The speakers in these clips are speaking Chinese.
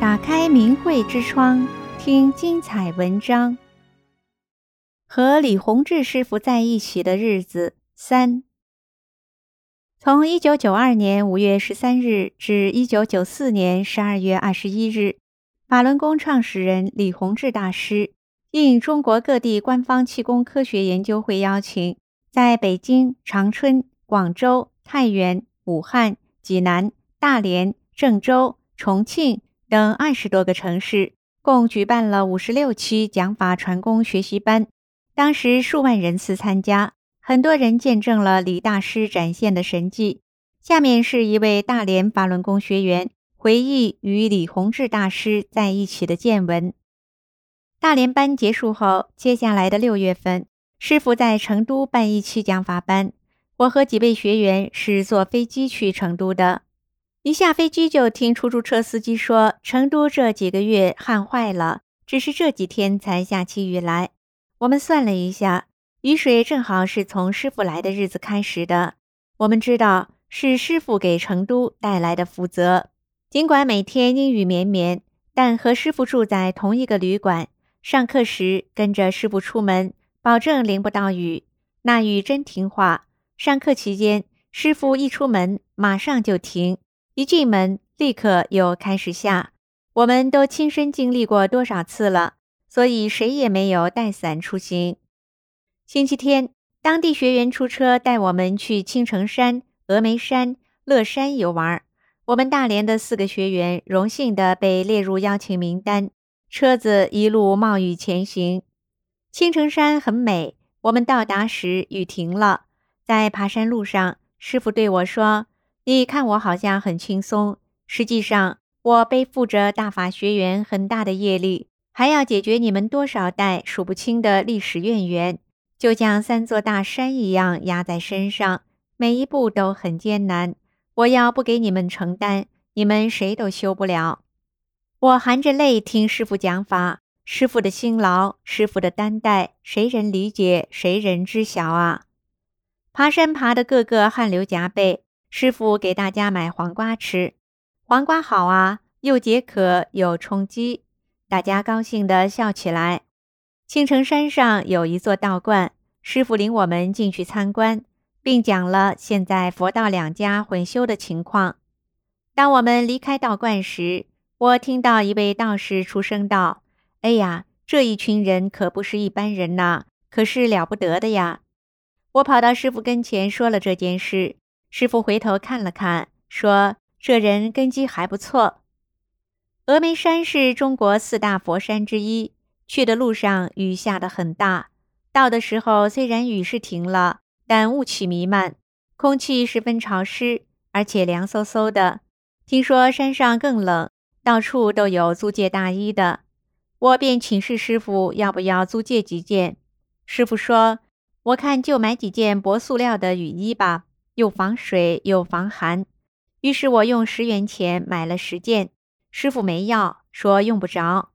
打开明慧之窗，听精彩文章。和李洪志师傅在一起的日子三。从一九九二年五月十三日至一九九四年十二月二十一日，法轮功创始人李洪志大师应中国各地官方气功科学研究会邀请，在北京、长春、广州、太原、武汉、济南、大连、郑州、重庆。等二十多个城市，共举办了五十六期讲法传功学习班，当时数万人次参加，很多人见证了李大师展现的神迹。下面是一位大连法轮功学员回忆与李洪志大师在一起的见闻。大连班结束后，接下来的六月份，师傅在成都办一期讲法班，我和几位学员是坐飞机去成都的。一下飞机就听出租车司机说，成都这几个月旱坏了，只是这几天才下起雨来。我们算了一下，雨水正好是从师傅来的日子开始的。我们知道是师傅给成都带来的福泽。尽管每天阴雨绵绵，但和师傅住在同一个旅馆，上课时跟着师傅出门，保证淋不到雨。那雨真听话。上课期间，师傅一出门马上就停。一进门，立刻又开始下。我们都亲身经历过多少次了，所以谁也没有带伞出行。星期天，当地学员出车带我们去青城山、峨眉山、乐山游玩。我们大连的四个学员荣幸地被列入邀请名单。车子一路冒雨前行。青城山很美。我们到达时，雨停了。在爬山路上，师傅对我说。你看我好像很轻松，实际上我背负着大法学员很大的业力，还要解决你们多少代数不清的历史怨缘，就像三座大山一样压在身上，每一步都很艰难。我要不给你们承担，你们谁都修不了。我含着泪听师傅讲法，师傅的辛劳，师傅的担待，谁人理解，谁人知晓啊？爬山爬得个个汗流浃背。师傅给大家买黄瓜吃，黄瓜好啊，又解渴又充饥，大家高兴地笑起来。青城山上有一座道观，师傅领我们进去参观，并讲了现在佛道两家混修的情况。当我们离开道观时，我听到一位道士出声道：“哎呀，这一群人可不是一般人呐，可是了不得的呀！”我跑到师傅跟前说了这件事。师傅回头看了看，说：“这人根基还不错。”峨眉山是中国四大佛山之一。去的路上雨下得很大，到的时候虽然雨是停了，但雾气弥漫，空气十分潮湿，而且凉飕飕的。听说山上更冷，到处都有租借大衣的。我便请示师傅要不要租借几件。师傅说：“我看就买几件薄塑料的雨衣吧。”又防水又防寒，于是我用十元钱买了十件。师傅没要，说用不着。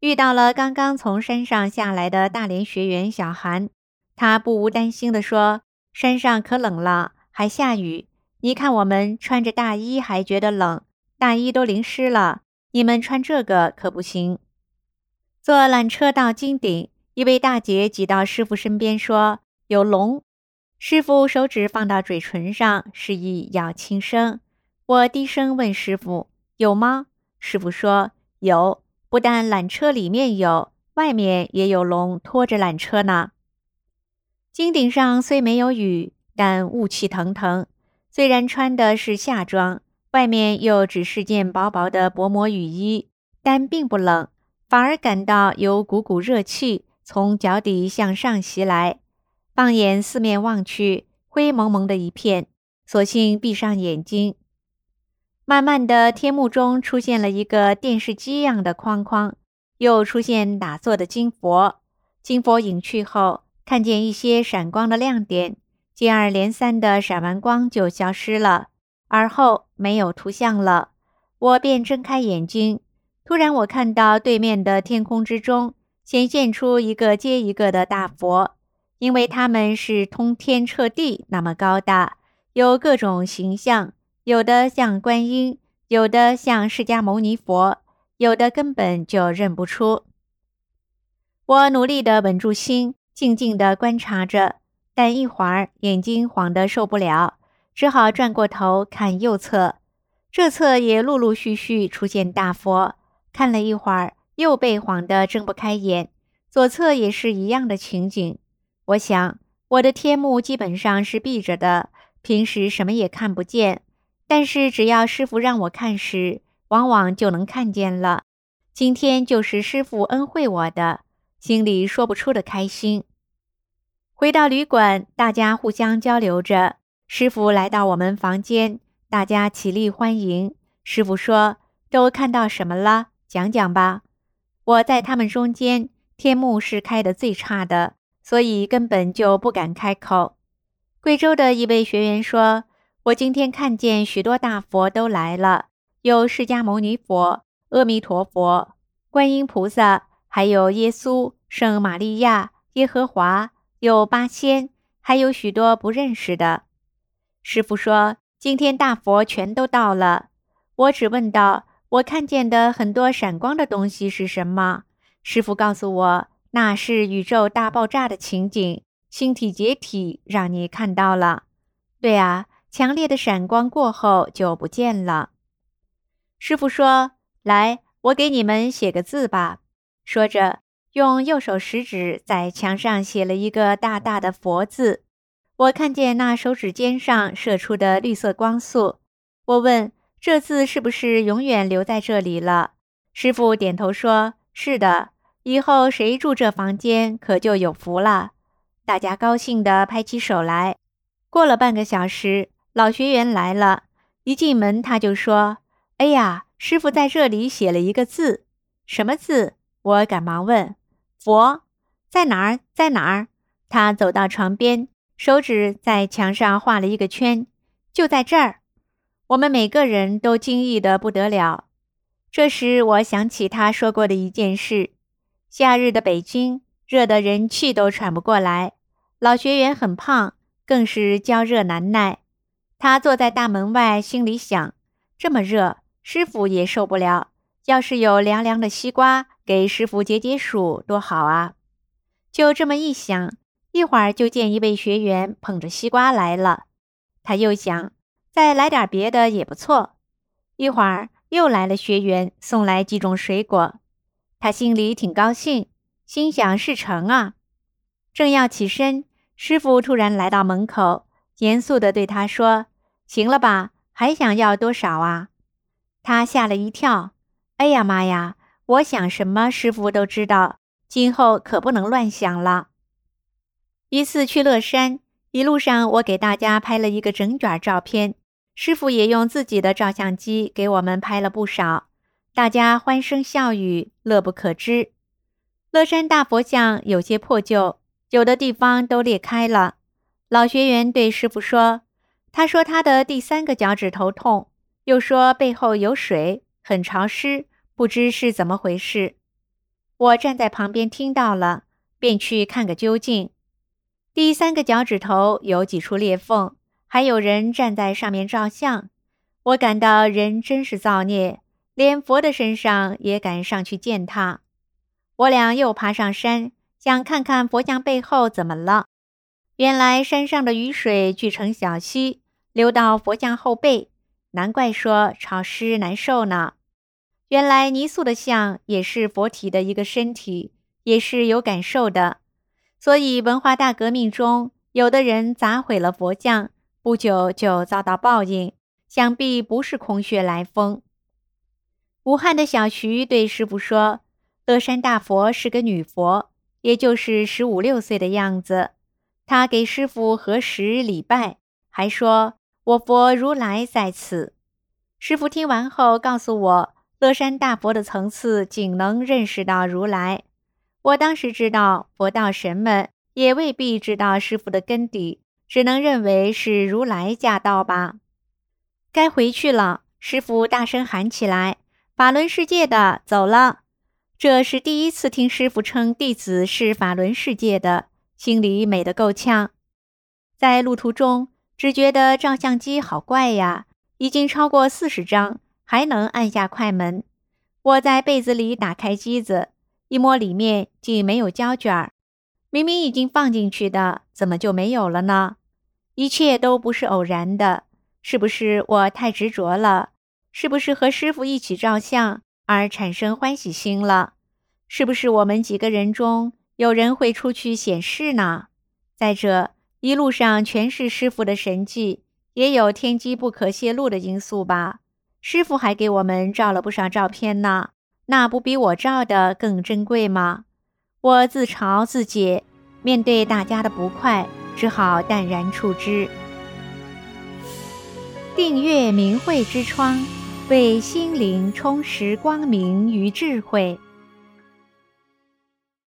遇到了刚刚从山上下来的大连学员小韩，他不无担心地说：“山上可冷了，还下雨。你看我们穿着大衣还觉得冷，大衣都淋湿了。你们穿这个可不行。”坐缆车到金顶，一位大姐挤到师傅身边说：“有龙。”师傅手指放到嘴唇上，示意要轻声。我低声问师傅：“有吗？”师傅说：“有，不但缆车里面有，外面也有龙拖着缆车呢。”金顶上虽没有雨，但雾气腾腾。虽然穿的是夏装，外面又只是件薄薄的薄膜雨衣，但并不冷，反而感到有股股热气从脚底向上袭来。放眼四面望去，灰蒙蒙的一片，索性闭上眼睛。慢慢的，天幕中出现了一个电视机样的框框，又出现打坐的金佛。金佛隐去后，看见一些闪光的亮点，接二连三的闪完光就消失了，而后没有图像了。我便睁开眼睛，突然我看到对面的天空之中显现出一个接一个的大佛。因为他们是通天彻地那么高大，有各种形象，有的像观音，有的像释迦牟尼佛，有的根本就认不出。我努力地稳住心，静静地观察着，但一会儿眼睛晃得受不了，只好转过头看右侧。这侧也陆陆续续出现大佛，看了一会儿，又被晃得睁不开眼。左侧也是一样的情景。我想，我的天目基本上是闭着的，平时什么也看不见。但是只要师傅让我看时，往往就能看见了。今天就是师傅恩惠我的，心里说不出的开心。回到旅馆，大家互相交流着。师傅来到我们房间，大家起立欢迎。师傅说：“都看到什么了？讲讲吧。”我在他们中间，天目是开得最差的，所以根本就不敢开口。贵州的一位学员说。我今天看见许多大佛都来了，有释迦牟尼佛、阿弥陀佛、观音菩萨，还有耶稣、圣玛利亚、耶和华，有八仙，还有许多不认识的。师傅说，今天大佛全都到了。我只问道：我看见的很多闪光的东西是什么？师傅告诉我，那是宇宙大爆炸的情景，星体解体，让你看到了。对啊。强烈的闪光过后就不见了。师傅说：“来，我给你们写个字吧。”说着，用右手食指在墙上写了一个大大的“佛”字。我看见那手指尖上射出的绿色光束。我问：“这字是不是永远留在这里了？”师傅点头说：“是的，以后谁住这房间，可就有福了。”大家高兴地拍起手来。过了半个小时。老学员来了，一进门他就说：“哎呀，师傅在这里写了一个字，什么字？”我赶忙问：“佛在哪儿？在哪儿？”他走到床边，手指在墙上画了一个圈，就在这儿。我们每个人都惊异得不得了。这时我想起他说过的一件事：夏日的北京，热得人气都喘不过来，老学员很胖，更是焦热难耐。他坐在大门外，心里想：这么热，师傅也受不了。要是有凉凉的西瓜，给师傅解解暑，多好啊！就这么一想，一会儿就见一位学员捧着西瓜来了。他又想，再来点别的也不错。一会儿又来了学员，送来几种水果。他心里挺高兴，心想事成啊。正要起身，师傅突然来到门口，严肃地对他说。行了吧，还想要多少啊？他吓了一跳。哎呀妈呀！我想什么，师傅都知道，今后可不能乱想了。一次去乐山，一路上我给大家拍了一个整卷照片，师傅也用自己的照相机给我们拍了不少，大家欢声笑语，乐不可支。乐山大佛像有些破旧，有的地方都裂开了。老学员对师傅说。他说他的第三个脚趾头痛，又说背后有水，很潮湿，不知是怎么回事。我站在旁边听到了，便去看个究竟。第三个脚趾头有几处裂缝，还有人站在上面照相。我感到人真是造孽，连佛的身上也敢上去践踏。我俩又爬上山，想看看佛像背后怎么了。原来山上的雨水聚成小溪。流到佛像后背，难怪说潮湿难受呢。原来泥塑的像也是佛体的一个身体，也是有感受的。所以文化大革命中，有的人砸毁了佛像，不久就遭到报应，想必不是空穴来风。武汉的小徐对师傅说：“乐山大佛是个女佛，也就是十五六岁的样子。”他给师傅合十礼拜，还说。我佛如来在此。师傅听完后告诉我，乐山大佛的层次仅能认识到如来。我当时知道，佛道神们也未必知道师傅的根底，只能认为是如来驾到吧。该回去了，师傅大声喊起来：“法轮世界的，走了！”这是第一次听师傅称弟子是法轮世界的，心里美得够呛。在路途中。只觉得照相机好怪呀，已经超过四十张，还能按下快门。我在被子里打开机子，一摸里面竟没有胶卷，明明已经放进去的，怎么就没有了呢？一切都不是偶然的，是不是我太执着了？是不是和师傅一起照相而产生欢喜心了？是不是我们几个人中有人会出去显示呢？再者，一路上全是师傅的神迹，也有天机不可泄露的因素吧？师傅还给我们照了不少照片呢，那不比我照的更珍贵吗？我自嘲自解，面对大家的不快，只好淡然处之。订阅明慧之窗，为心灵充实光明与智慧。